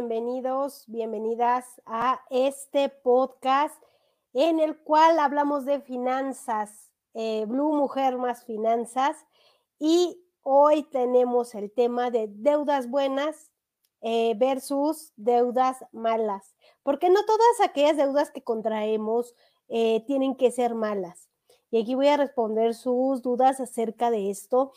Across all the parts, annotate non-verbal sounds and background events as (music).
Bienvenidos, bienvenidas a este podcast en el cual hablamos de finanzas, eh, Blue Mujer más Finanzas, y hoy tenemos el tema de deudas buenas eh, versus deudas malas, porque no todas aquellas deudas que contraemos eh, tienen que ser malas. Y aquí voy a responder sus dudas acerca de esto.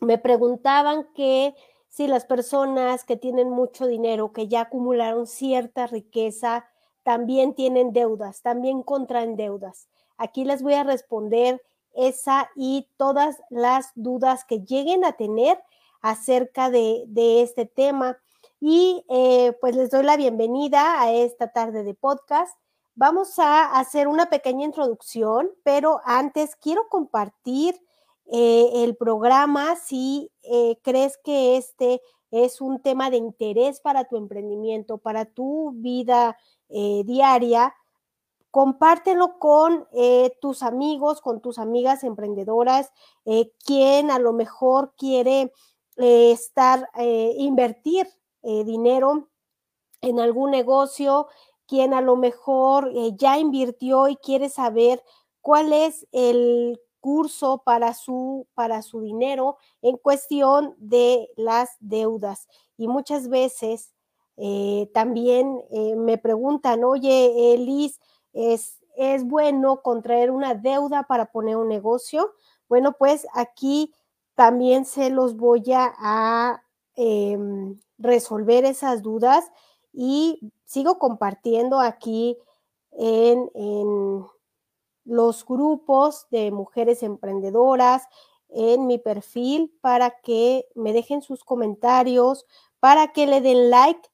Me preguntaban que si las personas que tienen mucho dinero, que ya acumularon cierta riqueza, también tienen deudas, también contraen deudas. Aquí les voy a responder esa y todas las dudas que lleguen a tener acerca de, este tema. Y eh, pues les doy la bienvenida a esta tarde de podcast. Vamos a hacer una pequeña introducción, pero antes quiero compartir eh, el programa si eh, crees que este es un tema de interés para tu emprendimiento, para tu vida eh, diaria, compártelo con tus amigos, con tus amigas emprendedoras, quien a lo mejor quiere estar, invertir dinero en algún negocio, quien a lo mejor ya invirtió y quiere saber cuál es el curso para su, para su dinero en cuestión de las deudas. Y muchas veces eh, también eh, me preguntan, oye, Liz, ¿es, ¿es bueno contraer una deuda para poner un negocio? Bueno, pues aquí también se los voy a, em, resolver esas dudas y sigo compartiendo aquí en, los grupos de mujeres emprendedoras en mi perfil para que me dejen sus comentarios, para que le den like.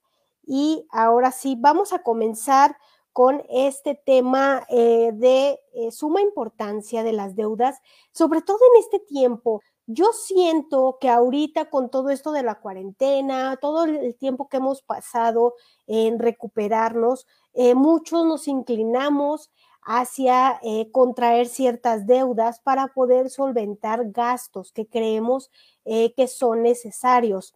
Y ahora sí, vamos a comenzar con este tema eh, de eh, suma importancia de las deudas, sobre todo en este tiempo. Yo siento que ahorita con todo esto de la cuarentena, todo el tiempo que hemos pasado en recuperarnos, eh, muchos nos inclinamos hacia eh, contraer ciertas deudas para poder solventar gastos que creemos eh, que son necesarios.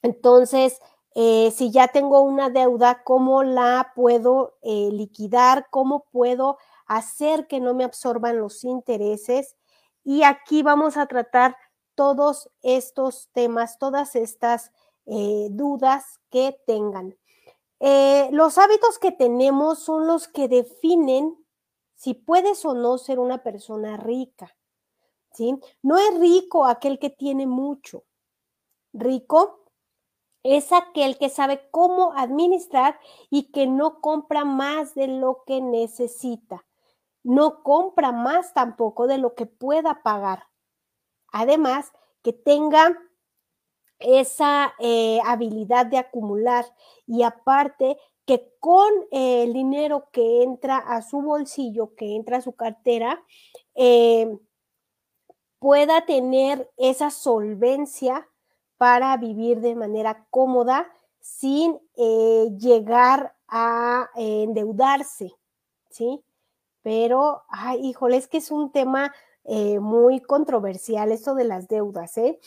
Entonces, eh, si ya tengo una deuda, ¿cómo la puedo liquidar? ¿Cómo puedo hacer que no me absorban los intereses? Y aquí vamos a tratar todos estos temas, todas estas dudas que tengan. Eh, los hábitos que tenemos son los que definen si puedes o no ser una persona rica. ¿sí? No es rico aquel que tiene mucho. Rico es aquel que sabe cómo administrar y que no compra más de lo que necesita. No compra más tampoco de lo que pueda pagar. Además, que tenga esa eh, habilidad de acumular y aparte que con el dinero que entra a su bolsillo, que entra a su cartera, eh, pueda tener esa solvencia para vivir de manera cómoda sin eh, llegar a endeudarse, ¿sí? Pero, ay, híjole, es que es un tema muy controversial esto de las deudas, ¿eh?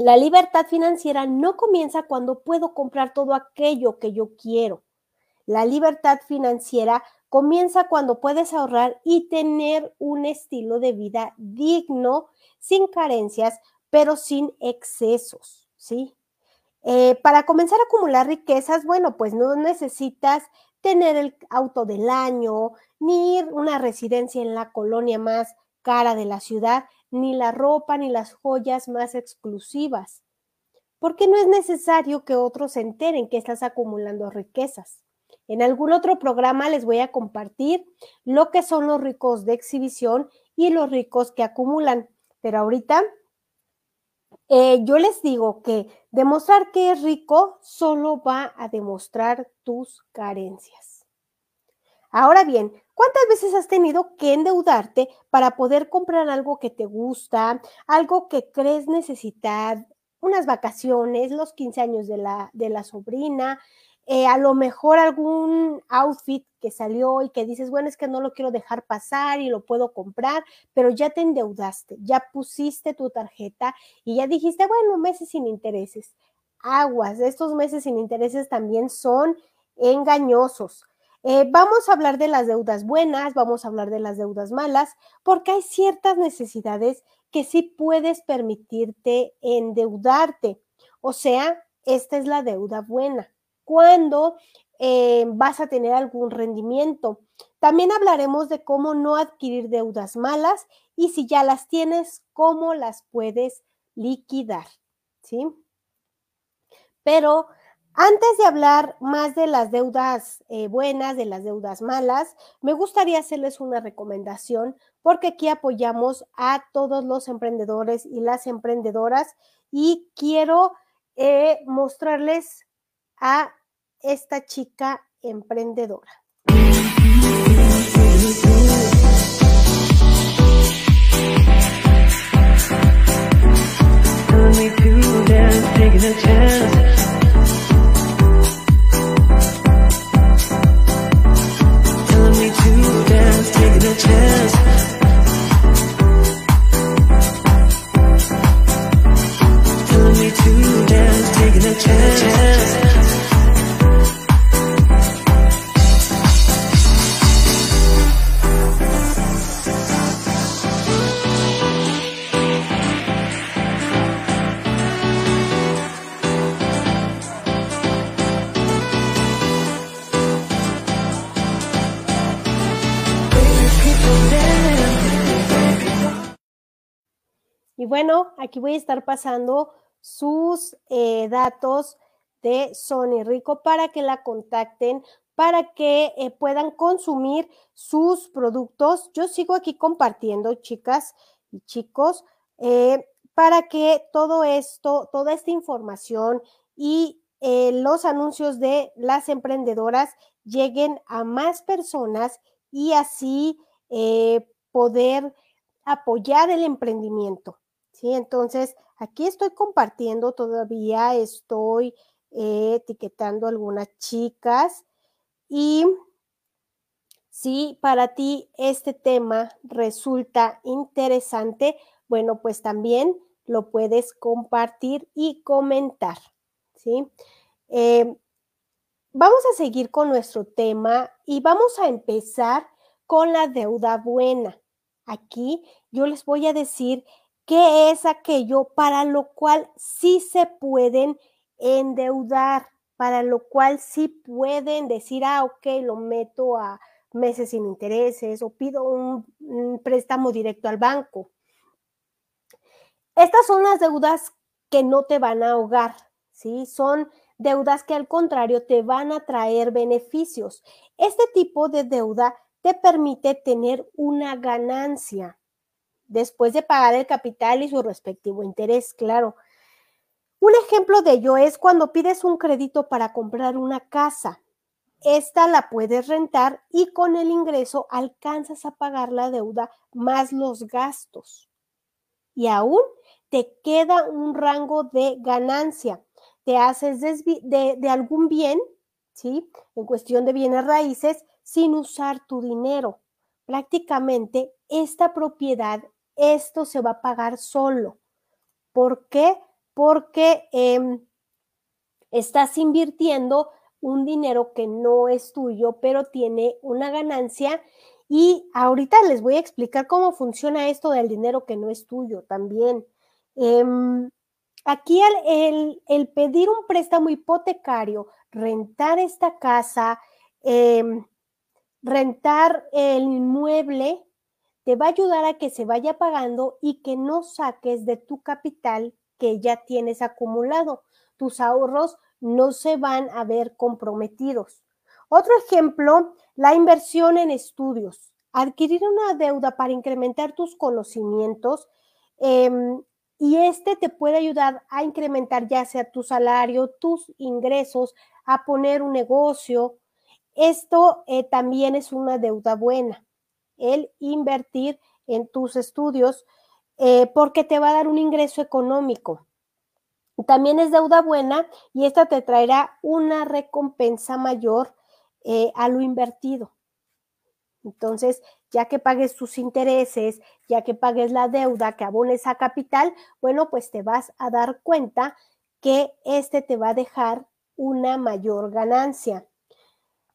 La libertad financiera no comienza cuando puedo comprar todo aquello que yo quiero. La libertad financiera comienza cuando puedes ahorrar y tener un estilo de vida digno, sin carencias, pero sin excesos, ¿sí? Eh, para comenzar a acumular riquezas, bueno, pues no necesitas tener el auto del año, ni una residencia en la colonia más cara de la ciudad, ni la ropa ni las joyas más exclusivas, porque no es necesario que otros se enteren que estás acumulando riquezas. En algún otro programa les voy a compartir lo que son los ricos de exhibición y los ricos que acumulan, pero ahorita eh, yo les digo que demostrar que es rico solo va a demostrar tus carencias. Ahora bien, ¿Cuántas veces has tenido que endeudarte para poder comprar algo que te gusta, algo que crees necesitar, unas vacaciones, los 15 años de la, de la sobrina, eh, a lo mejor algún outfit que salió y que dices, bueno, es que no lo quiero dejar pasar y lo puedo comprar, pero ya te endeudaste, ya pusiste tu tarjeta y ya dijiste, bueno, meses sin intereses. aguas. Estos meses sin intereses también son engañosos. Eh, vamos a hablar de las deudas buenas, vamos a hablar de las deudas malas, porque hay ciertas necesidades que sí puedes permitirte endeudarte. O sea, esta es la deuda buena. Cuando eh, vas a tener algún rendimiento. También hablaremos de cómo no adquirir deudas malas y si ya las tienes, cómo las puedes liquidar. ¿Sí? Pero antes de hablar más de las deudas eh, buenas, de las deudas malas, me gustaría hacerles una recomendación porque aquí apoyamos a todos los emprendedores y las emprendedoras y quiero eh, mostrarles a esta chica emprendedora. Bueno, aquí voy a estar pasando sus eh, datos de Sony Rico para que la contacten, para que eh, puedan consumir sus productos. Yo sigo aquí compartiendo, chicas y chicos, eh, para que todo esto, toda esta información y los anuncios de las emprendedoras lleguen a más personas y así poder apoyar el emprendimiento. ¿Sí? Entonces, aquí estoy compartiendo todavía, estoy eh, etiquetando algunas chicas y si para ti este tema resulta interesante, bueno, pues también lo puedes compartir y comentar, ¿sí? Eh, vamos a seguir con nuestro tema y vamos a empezar con la deuda buena. Aquí yo les voy a decir ¿Qué es aquello para lo cual sí se pueden endeudar? Para lo cual sí pueden decir, ah, ok, lo meto a meses sin intereses o pido un, préstamo directo al banco. Estas son las deudas que no te van a ahogar, ¿sí? Son deudas que al contrario te van a traer beneficios. Este tipo de deuda te permite tener una ganancia después de pagar el capital y su respectivo interés, claro. Un ejemplo de ello es cuando pides un crédito para comprar una casa. Esta la puedes rentar y con el ingreso alcanzas a pagar la deuda más los gastos. Y aún te queda un rango de ganancia. Te haces de, de algún bien, ¿sí? En cuestión de bienes raíces, sin usar tu dinero. Prácticamente esta propiedad esto se va a pagar solo. ¿Por qué? Porque em, estás invirtiendo un dinero que no es tuyo, pero tiene una ganancia. Y ahorita les voy a explicar cómo funciona esto del dinero que no es tuyo también. Em, aquí el, pedir un préstamo hipotecario, rentar esta casa, em, rentar el inmueble, te va a ayudar a que se vaya pagando y que no saques de tu capital que ya tienes acumulado. Tus ahorros no se van a ver comprometidos. Otro ejemplo, la inversión en estudios. Adquirir una deuda para incrementar tus conocimientos em, y este te puede ayudar a incrementar ya sea tu salario, tus ingresos, a poner un negocio. Esto eh, también es una deuda buena el invertir en tus estudios eh, porque te va a dar un ingreso económico. También es deuda buena y esta te traerá una recompensa mayor eh, a lo invertido. Entonces, ya que pagues tus intereses, ya que pagues la deuda, que abones a capital, bueno, pues te vas a dar cuenta que este te va a dejar una mayor ganancia.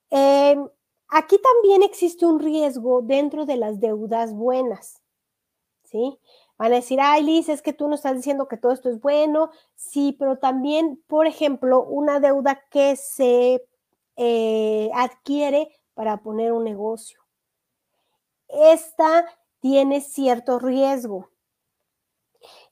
Em, aquí también existe un riesgo dentro de las deudas buenas, ¿sí? Van a decir, ay, Liz, es que tú no estás diciendo que todo esto es bueno. Sí, pero también, por ejemplo, una deuda que se eh, adquiere para poner un negocio. Esta tiene cierto riesgo.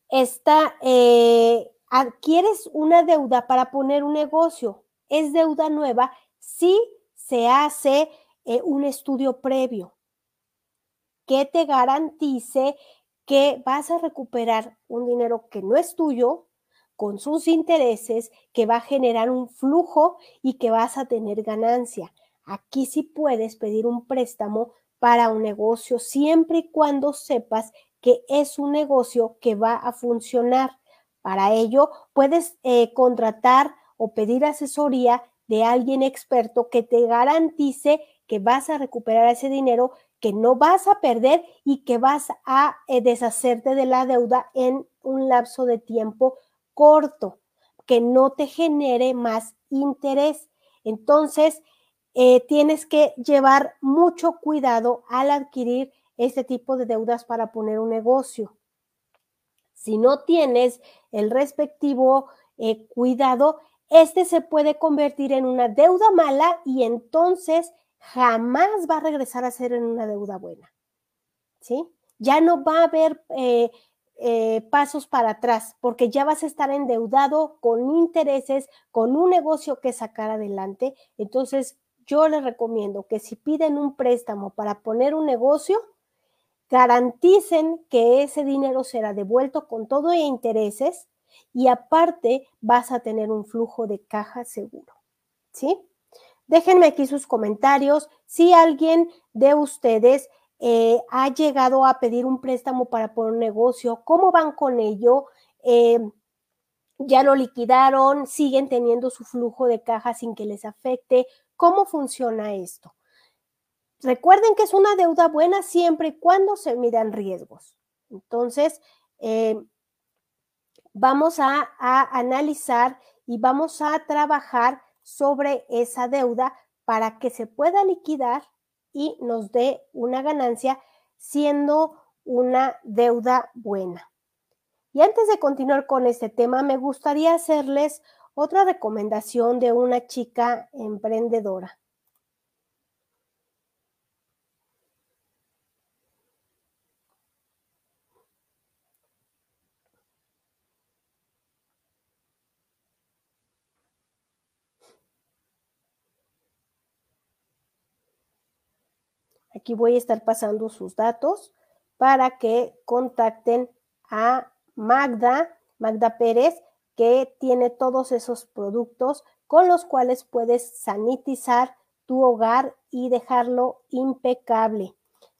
Esta, eh, adquieres una deuda para poner un negocio. Es deuda nueva si se hace eh, un estudio previo que te garantice que vas a recuperar un dinero que no es tuyo con sus intereses, que va a generar un flujo y que vas a tener ganancia. Aquí sí puedes pedir un préstamo para un negocio siempre y cuando sepas que es un negocio que va a funcionar. Para ello, puedes eh, contratar o pedir asesoría de alguien experto que te garantice que vas a recuperar ese dinero que no vas a perder y que vas a eh, deshacerte de la deuda en un lapso de tiempo corto, que no te genere más interés. Entonces, eh, tienes que llevar mucho cuidado al adquirir este tipo de deudas para poner un negocio. Si no tienes el respectivo eh, cuidado, este se puede convertir en una deuda mala y entonces jamás va a regresar a ser en una deuda buena. ¿Sí? Ya no va a haber eh, eh, pasos para atrás porque ya vas a estar endeudado con intereses, con un negocio que sacar adelante. Entonces, yo les recomiendo que si piden un préstamo para poner un negocio, garanticen que ese dinero será devuelto con todo e intereses y aparte vas a tener un flujo de caja seguro. ¿Sí? Déjenme aquí sus comentarios. Si alguien de ustedes eh, ha llegado a pedir un préstamo para poner un negocio, ¿cómo van con ello? Eh, ¿Ya lo liquidaron? ¿Siguen teniendo su flujo de caja sin que les afecte? ¿Cómo funciona esto? Recuerden que es una deuda buena siempre y cuando se midan riesgos. Entonces, eh, vamos a, analizar y vamos a trabajar sobre esa deuda para que se pueda liquidar y nos dé una ganancia siendo una deuda buena. Y antes de continuar con este tema, me gustaría hacerles otra recomendación de una chica emprendedora. Aquí voy a estar pasando sus datos para que contacten a Magda, Magda Pérez, que tiene todos esos productos con los cuales puedes sanitizar tu hogar y dejarlo impecable.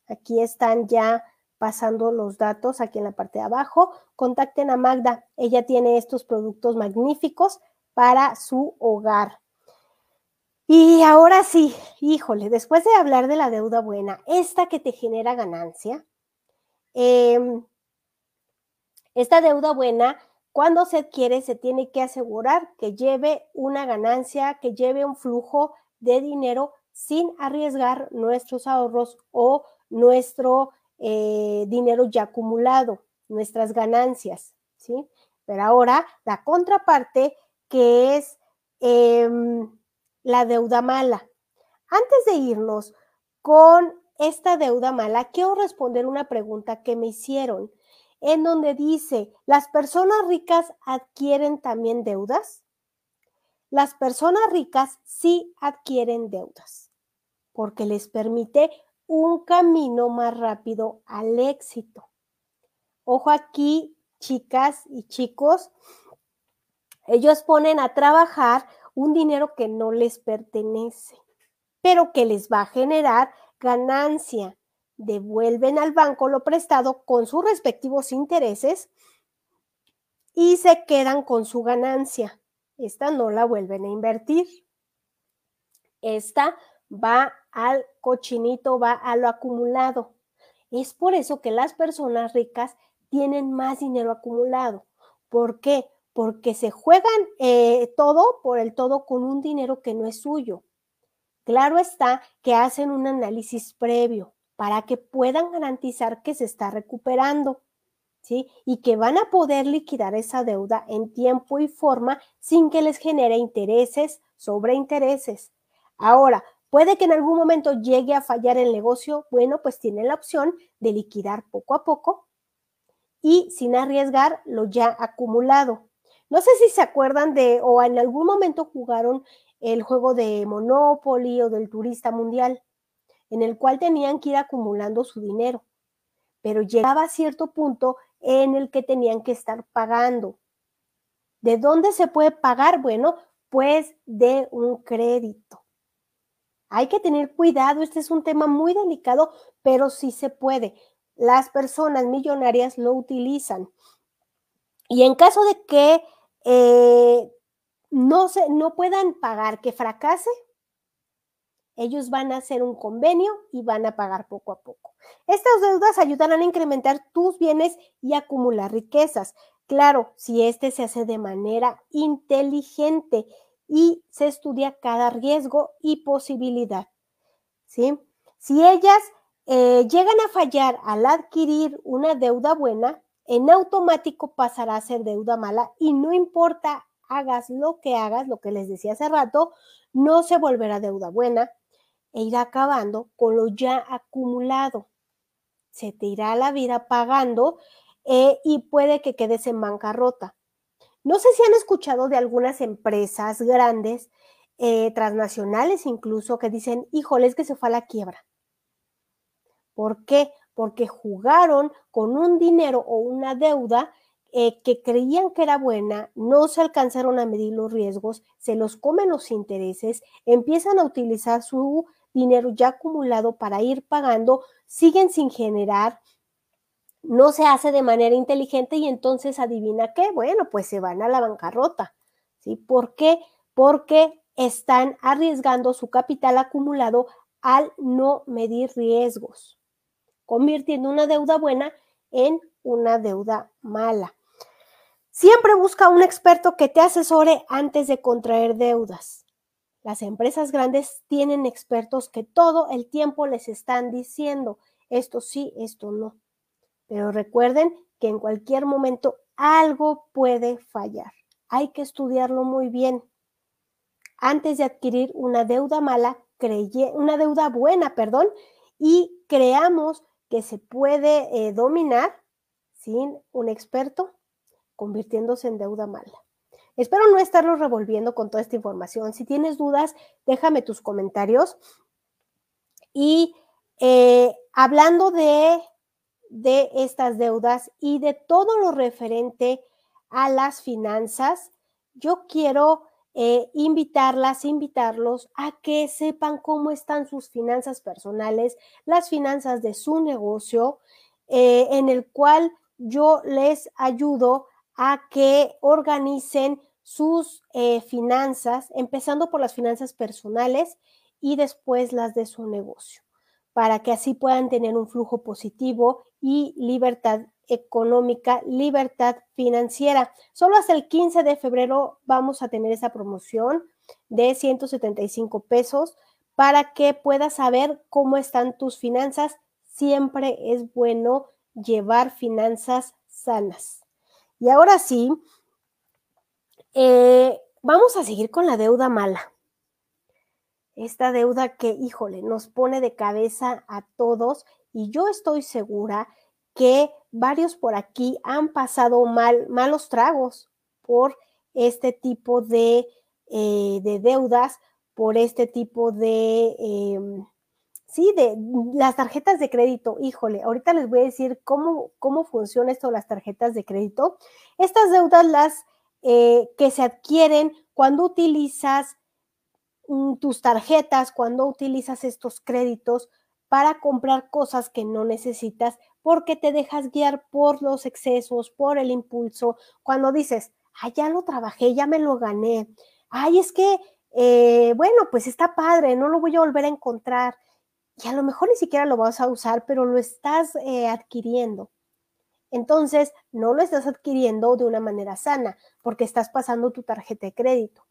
Aquí están ya pasando los datos aquí en la parte de abajo. Contacten a Magda. Ella tiene estos productos magníficos para su hogar. Y ahora sí, híjole, después de hablar de la deuda buena, esta que te genera ganancia, em, esta deuda buena, cuando se adquiere, se tiene que asegurar que lleve una ganancia, que lleve un flujo de dinero sin arriesgar nuestros ahorros o nuestro eh, dinero ya acumulado, nuestras ganancias, ¿sí? Pero ahora la contraparte que es... Em, la deuda mala. Antes de irnos con esta deuda mala, quiero responder una pregunta que me hicieron, en donde dice, ¿las personas ricas adquieren también deudas? Las personas ricas sí adquieren deudas, porque les permite un camino más rápido al éxito. Ojo aquí, chicas y chicos, ellos ponen a trabajar un dinero que no les pertenece, pero que les va a generar ganancia. Devuelven al banco lo prestado con sus respectivos intereses y se quedan con su ganancia. Esta no la vuelven a invertir. Esta va al cochinito, va a lo acumulado. Es por eso que las personas ricas tienen más dinero acumulado. ¿Por qué? Porque se juegan eh, todo por el todo con un dinero que no es suyo. Claro está que hacen un análisis previo para que puedan garantizar que se está recuperando, ¿sí? Y que van a poder liquidar esa deuda en tiempo y forma sin que les genere intereses sobre intereses. Ahora, puede que en algún momento llegue a fallar el negocio, bueno, pues tiene la opción de liquidar poco a poco y sin arriesgar lo ya acumulado. No sé si se acuerdan de o en algún momento jugaron el juego de Monopoly o del turista mundial, en el cual tenían que ir acumulando su dinero, pero llegaba a cierto punto en el que tenían que estar pagando. ¿De dónde se puede pagar? Bueno, pues de un crédito. Hay que tener cuidado, este es un tema muy delicado, pero sí se puede. Las personas millonarias lo utilizan. Y en caso de que eh, no, se, no puedan pagar, que fracase, ellos van a hacer un convenio y van a pagar poco a poco. Estas deudas ayudarán a incrementar tus bienes y acumular riquezas. Claro, si este se hace de manera inteligente y se estudia cada riesgo y posibilidad. ¿sí? Si ellas eh, llegan a fallar al adquirir una deuda buena, en automático pasará a ser deuda mala y no importa hagas lo que hagas, lo que les decía hace rato, no se volverá deuda buena e irá acabando con lo ya acumulado. Se te irá la vida pagando eh, y puede que quedes en bancarrota. No sé si han escuchado de algunas empresas grandes, eh, transnacionales incluso, que dicen, híjole, es que se fue a la quiebra. ¿Por qué? Porque jugaron con un dinero o una deuda eh, que creían que era buena, no se alcanzaron a medir los riesgos, se los comen los intereses, empiezan a utilizar su dinero ya acumulado para ir pagando, siguen sin generar, no se hace de manera inteligente y entonces adivina qué, bueno, pues se van a la bancarrota. ¿Sí? ¿Por qué? Porque están arriesgando su capital acumulado al no medir riesgos, convirtiendo una deuda buena en una deuda mala. Siempre busca un experto que te asesore antes de contraer deudas. Las empresas grandes tienen expertos que todo el tiempo les están diciendo esto sí, esto no. Pero recuerden que en cualquier momento algo puede fallar. Hay que estudiarlo muy bien. Antes de adquirir una deuda mala, una deuda buena, perdón, y creamos que se puede eh, dominar sin un experto, convirtiéndose en deuda mala. Espero no estarlo revolviendo con toda esta información. Si tienes dudas, déjame tus comentarios. Y eh, hablando de, de estas deudas y de todo lo referente a las finanzas, yo quiero eh, invitarlas, invitarlos a que sepan cómo están sus finanzas personales, las finanzas de su negocio, eh, en el cual yo les ayudo a que organicen sus eh, finanzas, empezando por las finanzas personales y después las de su negocio, para que así puedan tener un flujo positivo y libertad económica, libertad financiera. Solo hasta el 15 de febrero vamos a tener esa promoción de 175 pesos para que puedas saber cómo están tus finanzas. Siempre es bueno llevar finanzas sanas. Y ahora sí, eh, vamos a seguir con la deuda mala. Esta deuda que, híjole, nos pone de cabeza a todos y yo estoy segura que varios por aquí han pasado mal, malos tragos por este tipo de, eh, de deudas, por este tipo de, em, Sí, de las tarjetas de crédito, híjole, ahorita les voy a decir cómo, cómo funciona esto las tarjetas de crédito. Estas deudas las eh, que se adquieren cuando utilizas mm, tus tarjetas, cuando utilizas estos créditos para comprar cosas que no necesitas porque te dejas guiar por los excesos, por el impulso, cuando dices, ay, ya lo trabajé, ya me lo gané, ay, es que, eh, bueno, pues está padre, no lo voy a volver a encontrar y a lo mejor ni siquiera lo vas a usar, pero lo estás eh, adquiriendo. Entonces, no lo estás adquiriendo de una manera sana porque estás pasando tu tarjeta de crédito.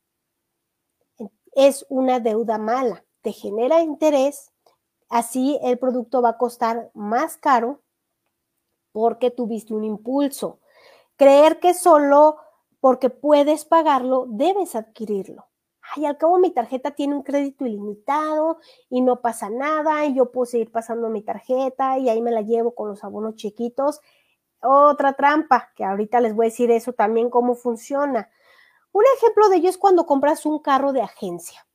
Es una deuda mala, te genera interés, así el producto va a costar más caro porque tuviste un impulso. Creer que solo porque puedes pagarlo, debes adquirirlo. Ay, al cabo mi tarjeta tiene un crédito ilimitado y no pasa nada y yo puedo seguir pasando mi tarjeta y ahí me la llevo con los abonos chiquitos. Otra trampa, que ahorita les voy a decir eso también cómo funciona. Un ejemplo de ello es cuando compras un carro de agencia.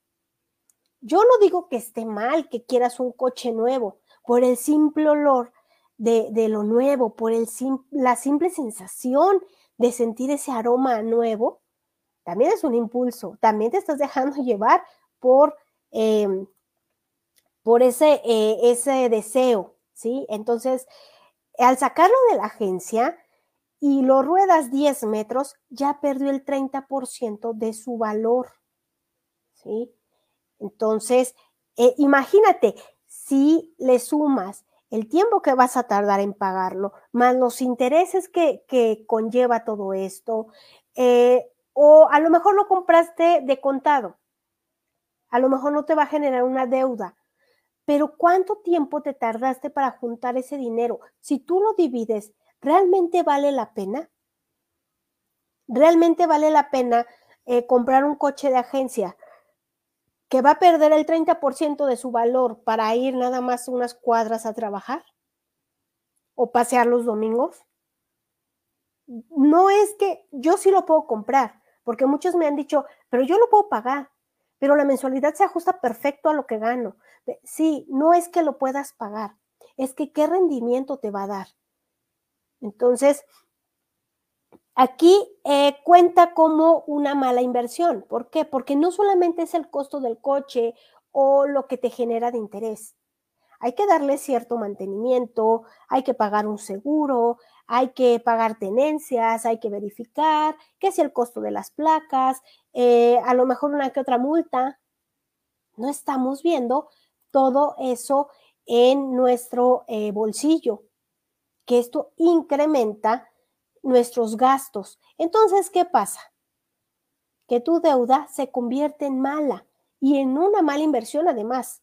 Yo no digo que esté mal que quieras un coche nuevo, por el simple olor de, lo nuevo, por el la simple sensación de sentir ese aroma nuevo, también es un impulso, también te estás dejando (laughs) llevar por, em, por ese, eh, ese deseo, ¿sí? Entonces, al sacarlo de la agencia y lo ruedas 10 metros, ya perdió el 30% de su valor, ¿sí? Entonces, eh, imagínate, si le sumas el tiempo que vas a tardar en pagarlo, más los intereses que, conlleva todo esto, eh, o a lo mejor lo compraste de contado, a lo mejor no te va a generar una deuda, pero ¿cuánto tiempo te tardaste para juntar ese dinero? Si tú lo divides, ¿realmente vale la pena? ¿Realmente vale la pena eh, comprar un coche de agencia que va a perder el 30% de su valor para ir nada más unas cuadras a trabajar o pasear los domingos. No es que yo sí lo puedo comprar, porque muchos me han dicho, pero yo lo puedo pagar, pero la mensualidad se ajusta perfecto a lo que gano. Sí, no es que lo puedas pagar, es que qué rendimiento te va a dar. Entonces, Aquí eh, cuenta como una mala inversión. ¿Por qué? Porque no solamente es el costo del coche o lo que te genera de interés. Hay que darle cierto mantenimiento, hay que pagar un seguro, hay que pagar tenencias, hay que verificar qué es el costo de las placas, eh, a lo mejor una que otra multa. No estamos viendo todo eso en nuestro eh, bolsillo, que esto incrementa nuestros gastos. Entonces, ¿qué pasa? Que tu deuda se convierte en mala y en una mala inversión además.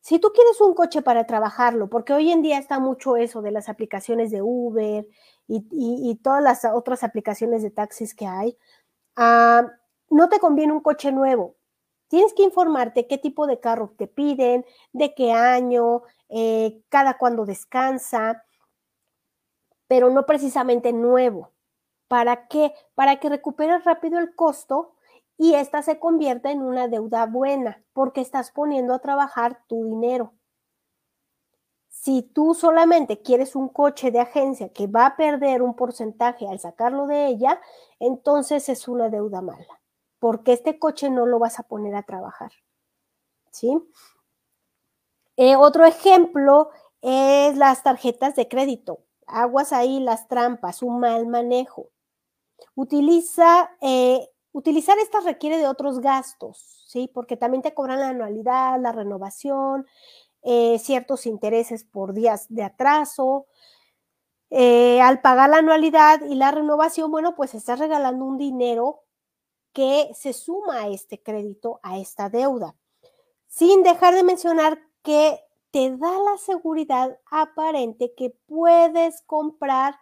Si tú quieres un coche para trabajarlo, porque hoy en día está mucho eso de las aplicaciones de Uber y, todas las otras aplicaciones de taxis que hay, ah, no te conviene un coche nuevo. Tienes que informarte qué tipo de carro te piden, de qué año, eh, cada cuándo descansa, pero no precisamente nuevo. ¿Para qué? Para que recuperes rápido el costo y esta se convierta en una deuda buena, porque estás poniendo a trabajar tu dinero. Si tú solamente quieres un coche de agencia que va a perder un porcentaje al sacarlo de ella, entonces es una deuda mala, porque este coche no lo vas a poner a trabajar. ¿Sí? Eh, otro ejemplo es las tarjetas de crédito aguas ahí las trampas, un mal manejo. Utiliza, eh, utilizar estas requiere de otros gastos, ¿sí? Porque también te cobran la anualidad, la renovación, eh, ciertos intereses por días de atraso. Eh, al pagar la anualidad y la renovación, bueno, pues estás regalando un dinero que se suma a este crédito, a esta deuda. Sin dejar de mencionar que te da la seguridad aparente que puedes comprar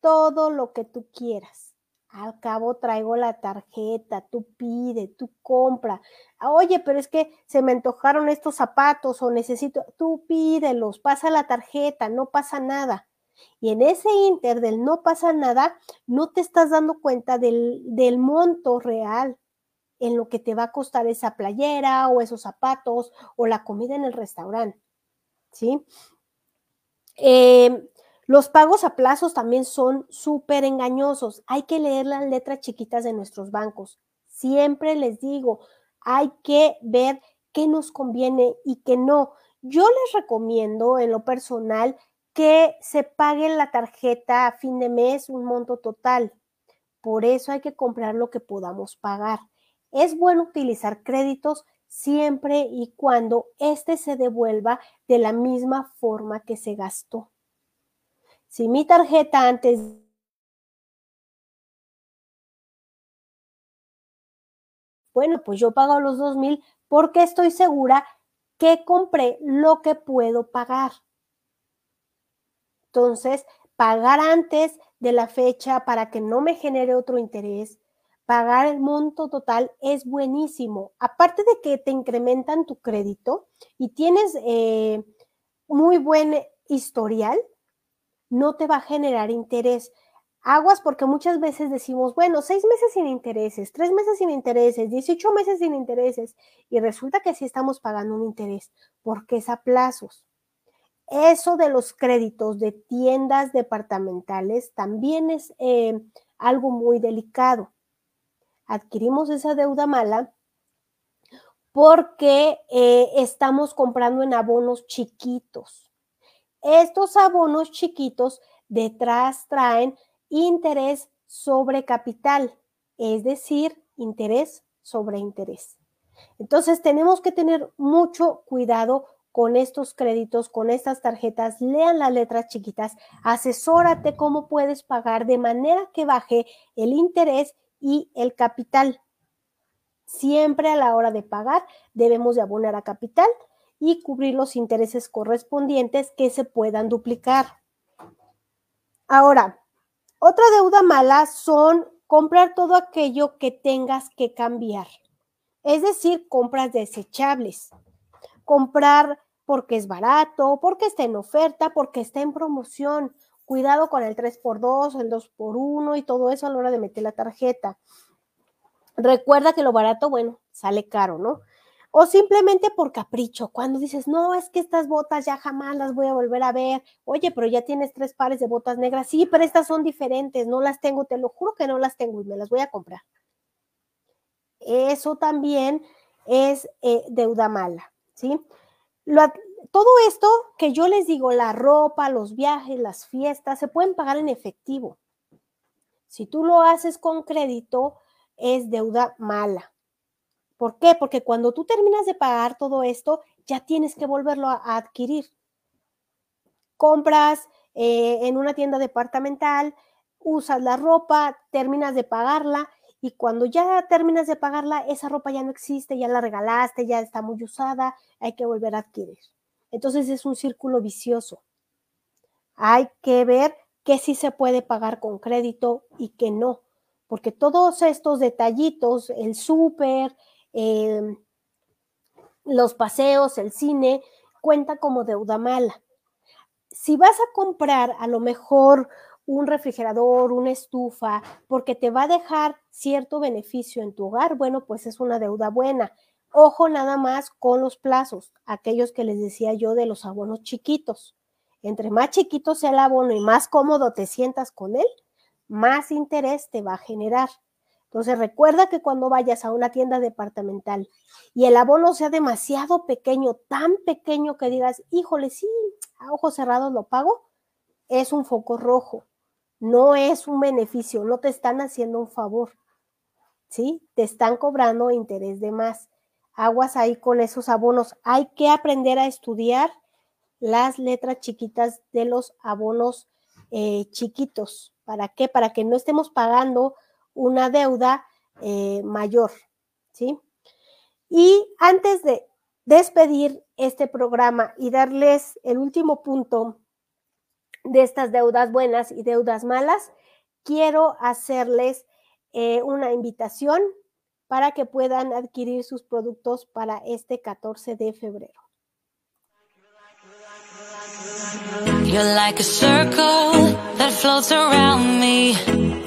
todo lo que tú quieras. Al cabo traigo la tarjeta, tú pide, tú compra. Oye, pero es que se me antojaron estos zapatos o necesito, tú pídelos, pasa la tarjeta, no pasa nada. Y en ese inter del no pasa nada, no te estás dando cuenta del, del monto real en lo que te va a costar esa playera o esos zapatos o la comida en el restaurante. ¿Sí? Eh, los pagos a plazos también son súper engañosos. Hay que leer las letras chiquitas de nuestros bancos. Siempre les digo, hay que ver qué nos conviene y qué no. Yo les recomiendo en lo personal que se pague la tarjeta a fin de mes un monto total. Por eso hay que comprar lo que podamos pagar. Es bueno utilizar créditos siempre y cuando éste se devuelva de la misma forma que se gastó. Si mi tarjeta antes bueno, pues yo pago los dos mil porque estoy segura que compré lo que puedo pagar. Entonces, pagar antes de la fecha para que no me genere otro interés, pagar el monto total es buenísimo. Aparte de que te incrementan tu crédito y tienes eh, muy buen historial, no te va a generar interés. Aguas porque muchas veces decimos, bueno, seis meses sin intereses, tres meses sin intereses, 18 meses sin intereses, y resulta que sí estamos pagando un interés porque es a plazos. Eso de los créditos de tiendas departamentales también es eh, algo muy delicado. Adquirimos esa deuda mala porque eh, estamos comprando en abonos chiquitos. Estos abonos chiquitos detrás traen interés sobre capital, es decir, interés sobre interés. Entonces tenemos que tener mucho cuidado con estos créditos, con estas tarjetas, lean las letras chiquitas, asesórate cómo puedes pagar de manera que baje el interés y el capital. Siempre a la hora de pagar debemos de abonar a capital y cubrir los intereses correspondientes que se puedan duplicar. Ahora, otra deuda mala son comprar todo aquello que tengas que cambiar. Es decir, compras desechables. Comprar porque es barato, porque está en oferta, porque está en promoción. Cuidado con el 3x2, el 2x1 y todo eso a la hora de meter la tarjeta. Recuerda que lo barato, bueno, sale caro, ¿no? O simplemente por capricho, cuando dices, no, es que estas botas ya jamás las voy a volver a ver. Oye, pero ya tienes tres pares de botas negras. Sí, pero estas son diferentes, no las tengo, te lo juro que no las tengo y me las voy a comprar. Eso también es eh, deuda mala, ¿sí? Todo esto que yo les digo, la ropa, los viajes, las fiestas, se pueden pagar en efectivo. Si tú lo haces con crédito, es deuda mala. ¿Por qué? Porque cuando tú terminas de pagar todo esto, ya tienes que volverlo a, adquirir. Compras eh, en una tienda departamental, usas la ropa, terminas de pagarla y cuando ya terminas de pagarla, esa ropa ya no existe, ya la regalaste, ya está muy usada, hay que volver a adquirir. Entonces es un círculo vicioso. Hay que ver qué sí se puede pagar con crédito y qué no, porque todos estos detallitos, el súper, em, los paseos, el cine, cuenta como deuda mala. Si vas a comprar a lo mejor un refrigerador, una estufa, porque te va a dejar cierto beneficio en tu hogar, bueno, pues es una deuda buena. Ojo nada más con los plazos, aquellos que les decía yo de los abonos chiquitos. Entre más chiquito sea el abono y más cómodo te sientas con él, más interés te va a generar. Entonces recuerda que cuando vayas a una tienda departamental y el abono sea demasiado pequeño, tan pequeño que digas, híjole, sí, a ojos cerrados lo pago, es un foco rojo no es un beneficio, no te están haciendo un favor, ¿sí? Te están cobrando interés de más. Aguas ahí con esos abonos. Hay que aprender a estudiar las letras chiquitas de los abonos eh, chiquitos. ¿Para qué? Para que no estemos pagando una deuda eh, mayor, ¿sí? Y antes de despedir este programa y darles el último punto de estas deudas buenas y deudas malas, quiero hacerles eh, una invitación para que puedan adquirir sus productos para este 14 de febrero. You're like a circle that floats around me,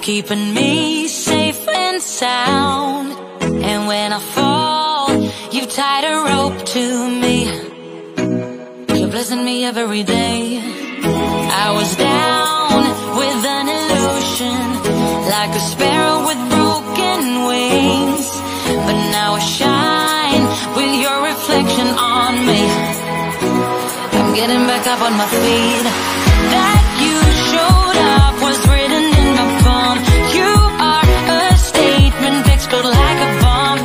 keeping me safe and sound. And when I fall, you've tied a rope to me. You're blessing me every day. I was down with an illusion, like a sparrow with wings. But now I shine with your reflection on me. I'm getting back up on my feet. That you showed up was written in my palm. You are a statement explode like a bomb.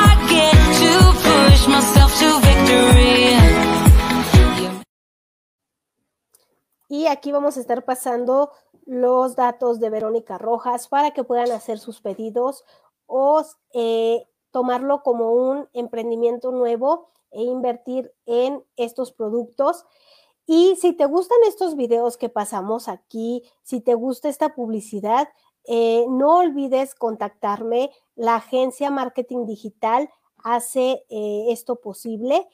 I get to push myself to victory. Y aquí vamos a estar pasando los datos de Verónica Rojas para que puedan hacer sus pedidos o eh, tomarlo como un emprendimiento nuevo e invertir en estos productos. Y si te gustan estos videos que pasamos aquí, si te gusta esta publicidad, eh, no olvides contactarme. La agencia Marketing Digital hace eh, esto posible.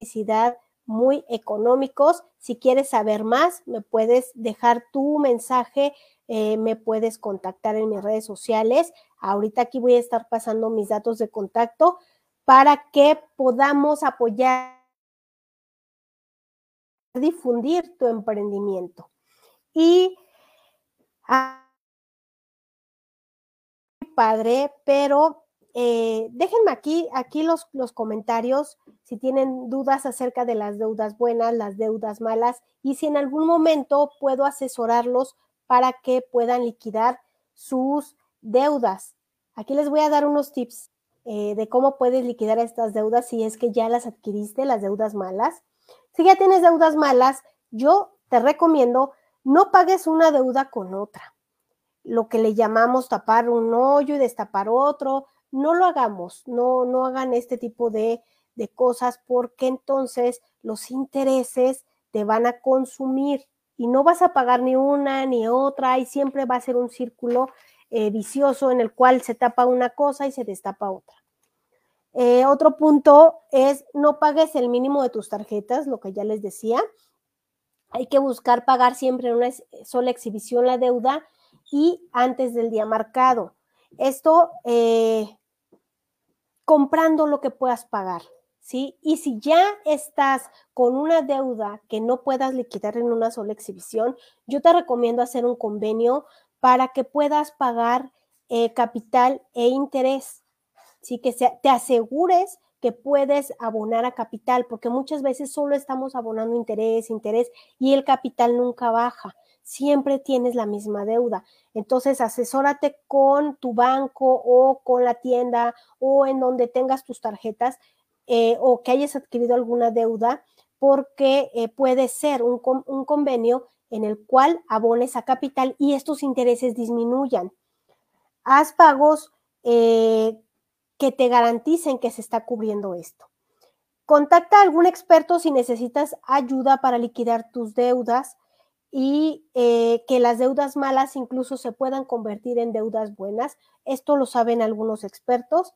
Publicidad muy económicos. Si quieres saber más, me puedes dejar tu mensaje, eh, me puedes contactar en mis redes sociales. Ahorita aquí voy a estar pasando mis datos de contacto para que podamos apoyar, difundir tu emprendimiento. Y ah, padre, pero eh, déjenme aquí, aquí los, los comentarios si tienen dudas acerca de las deudas buenas, las deudas malas y si en algún momento puedo asesorarlos para que puedan liquidar sus deudas. Aquí les voy a dar unos tips eh, de cómo puedes liquidar estas deudas si es que ya las adquiriste, las deudas malas. Si ya tienes deudas malas, yo te recomiendo no pagues una deuda con otra. Lo que le llamamos tapar un hoyo y destapar otro, no lo hagamos, no, no hagan este tipo de, de cosas porque entonces los intereses te van a consumir y no vas a pagar ni una ni otra y siempre va a ser un círculo eh, vicioso en el cual se tapa una cosa y se destapa otra. Eh, otro punto es no pagues el mínimo de tus tarjetas, lo que ya les decía. Hay que buscar pagar siempre en una sola exhibición la deuda y antes del día marcado. Esto eh, comprando lo que puedas pagar, ¿sí? Y si ya estás con una deuda que no puedas liquidar en una sola exhibición, yo te recomiendo hacer un convenio para que puedas pagar eh, capital e interés, ¿sí? Que te asegures que puedes abonar a capital, porque muchas veces solo estamos abonando interés, interés, y el capital nunca baja. Siempre tienes la misma deuda. Entonces, asesórate con tu banco o con la tienda o en donde tengas tus tarjetas eh, o que hayas adquirido alguna deuda, porque eh, puede ser un, un convenio en el cual abones a capital y estos intereses disminuyan. Haz pagos eh, que te garanticen que se está cubriendo esto. Contacta a algún experto si necesitas ayuda para liquidar tus deudas y que las deudas malas incluso se puedan convertir en deudas buenas. Esto lo saben algunos expertos.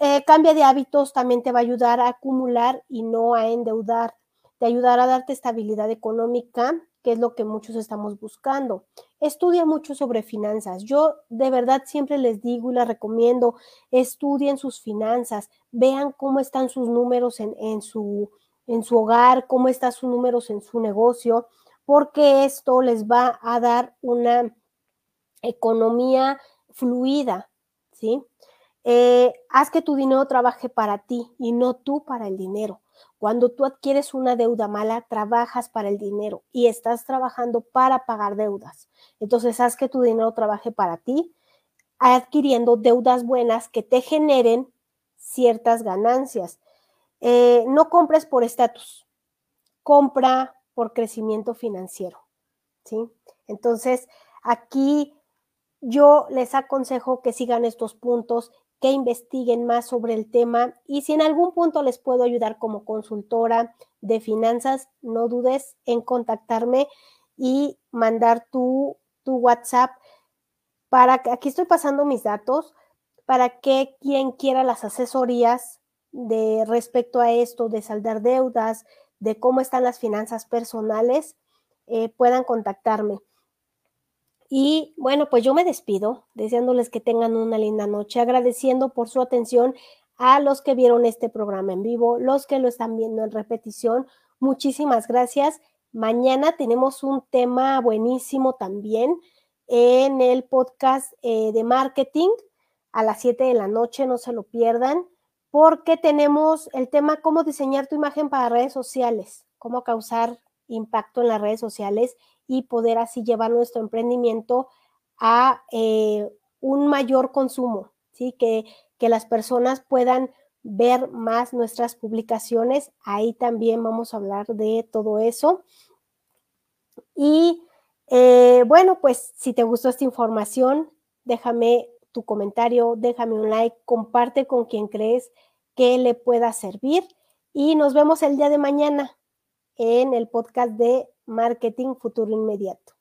Eh, cambia de hábitos también te va a ayudar a acumular y no a endeudar. Te ayudará a darte estabilidad económica que es lo que muchos estamos buscando. Estudia mucho sobre finanzas. Yo de verdad siempre les digo y les recomiendo, estudien sus finanzas, vean cómo están sus números en, su, en su hogar, cómo están sus números en su negocio, porque esto les va a dar una economía fluida, ¿sí? Eh, haz que tu dinero trabaje para ti y no tú para el dinero. Cuando tú adquieres una deuda mala, trabajas para el dinero y estás trabajando para pagar deudas. Entonces, haz que tu dinero trabaje para ti, adquiriendo deudas buenas que te generen ciertas ganancias. Eh, no compres por estatus, compra por crecimiento financiero. ¿sí? Entonces, aquí yo les aconsejo que sigan estos puntos que investiguen más sobre el tema y si en algún punto les puedo ayudar como consultora de finanzas, no dudes en contactarme y mandar tu, tu WhatsApp para que aquí estoy pasando mis datos para que quien quiera las asesorías de respecto a esto, de saldar deudas, de cómo están las finanzas personales, eh, puedan contactarme. Y bueno, pues yo me despido deseándoles que tengan una linda noche, agradeciendo por su atención a los que vieron este programa en vivo, los que lo están viendo en repetición. Muchísimas gracias. Mañana tenemos un tema buenísimo también en el podcast eh, de marketing a las 7 de la noche, no se lo pierdan, porque tenemos el tema cómo diseñar tu imagen para redes sociales, cómo causar impacto en las redes sociales y poder así llevar nuestro emprendimiento a eh, un mayor consumo, ¿sí? Que, que las personas puedan ver más nuestras publicaciones, ahí también vamos a hablar de todo eso. Y eh, bueno, pues si te gustó esta información, déjame tu comentario, déjame un like, comparte con quien crees que le pueda servir y nos vemos el día de mañana en el podcast de Marketing Futuro Inmediato.